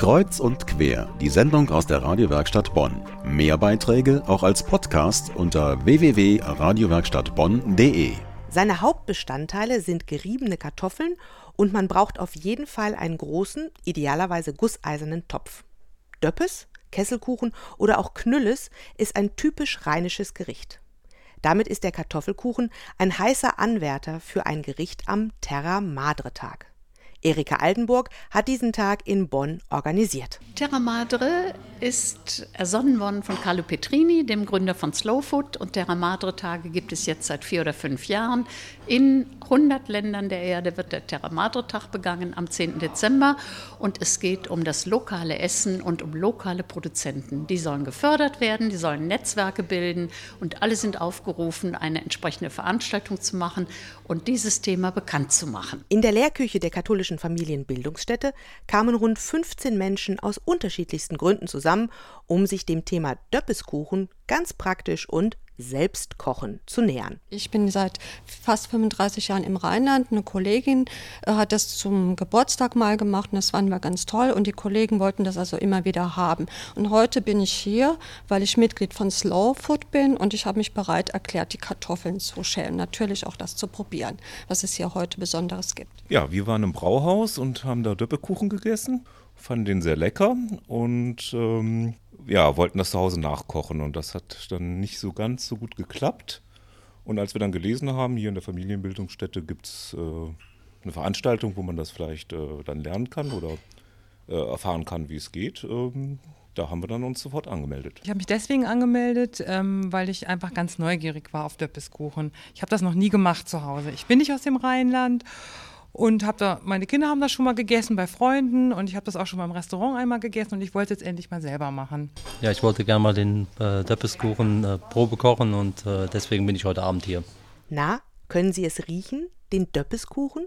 Kreuz und quer, die Sendung aus der Radiowerkstatt Bonn. Mehr Beiträge auch als Podcast unter www.radiowerkstattbonn.de. Seine Hauptbestandteile sind geriebene Kartoffeln und man braucht auf jeden Fall einen großen, idealerweise gusseisernen Topf. Döppes, Kesselkuchen oder auch Knülles ist ein typisch rheinisches Gericht. Damit ist der Kartoffelkuchen ein heißer Anwärter für ein Gericht am Terra Madre Tag. Erika Altenburg hat diesen Tag in Bonn organisiert. Terra Madre ist ersonnen worden von Carlo Petrini, dem Gründer von Slow Food. Und Terra Madre Tage gibt es jetzt seit vier oder fünf Jahren. In 100 Ländern der Erde wird der Terra Madre Tag begangen am 10. Dezember. Und es geht um das lokale Essen und um lokale Produzenten. Die sollen gefördert werden, die sollen Netzwerke bilden. Und alle sind aufgerufen, eine entsprechende Veranstaltung zu machen und dieses Thema bekannt zu machen. In der Lehrküche der katholischen katholischen Familienbildungsstätte kamen rund 15 Menschen aus unterschiedlichsten Gründen zusammen, um sich dem Thema Döppeskuchen ganz praktisch und Selbstkochen zu nähern. Ich bin seit fast 35 Jahren im Rheinland. Eine Kollegin äh, hat das zum Geburtstag mal gemacht und das fanden wir ganz toll und die Kollegen wollten das also immer wieder haben. Und heute bin ich hier, weil ich Mitglied von Slow Food bin und ich habe mich bereit erklärt, die Kartoffeln zu schälen. Natürlich auch das zu probieren, was es hier heute Besonderes gibt. Ja, wir waren im Brauhaus und haben da Döppekuchen gegessen, fanden den sehr lecker und ähm, ja, wollten das zu Hause nachkochen und das hat dann nicht so ganz so gut geklappt. Und als wir dann gelesen haben, hier in der Familienbildungsstätte gibt es äh, eine Veranstaltung, wo man das vielleicht äh, dann lernen kann oder äh, erfahren kann, wie es geht. Ähm, da haben wir dann uns sofort angemeldet. Ich habe mich deswegen angemeldet, ähm, weil ich einfach ganz neugierig war auf Döppeskuchen. Ich habe das noch nie gemacht zu Hause. Ich bin nicht aus dem Rheinland und habe da, meine Kinder haben das schon mal gegessen bei Freunden und ich habe das auch schon mal im Restaurant einmal gegessen und ich wollte es jetzt endlich mal selber machen. Ja, ich wollte gerne mal den äh, Döppeskuchen äh, Probe kochen und äh, deswegen bin ich heute Abend hier. Na, können Sie es riechen, den Döppeskuchen?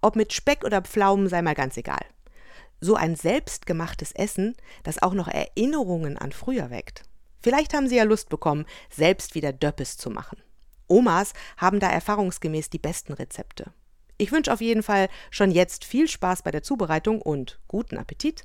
Ob mit Speck oder Pflaumen sei mal ganz egal. So ein selbstgemachtes Essen, das auch noch Erinnerungen an früher weckt. Vielleicht haben Sie ja Lust bekommen, selbst wieder Döppes zu machen. Omas haben da erfahrungsgemäß die besten Rezepte. Ich wünsche auf jeden Fall schon jetzt viel Spaß bei der Zubereitung und guten Appetit.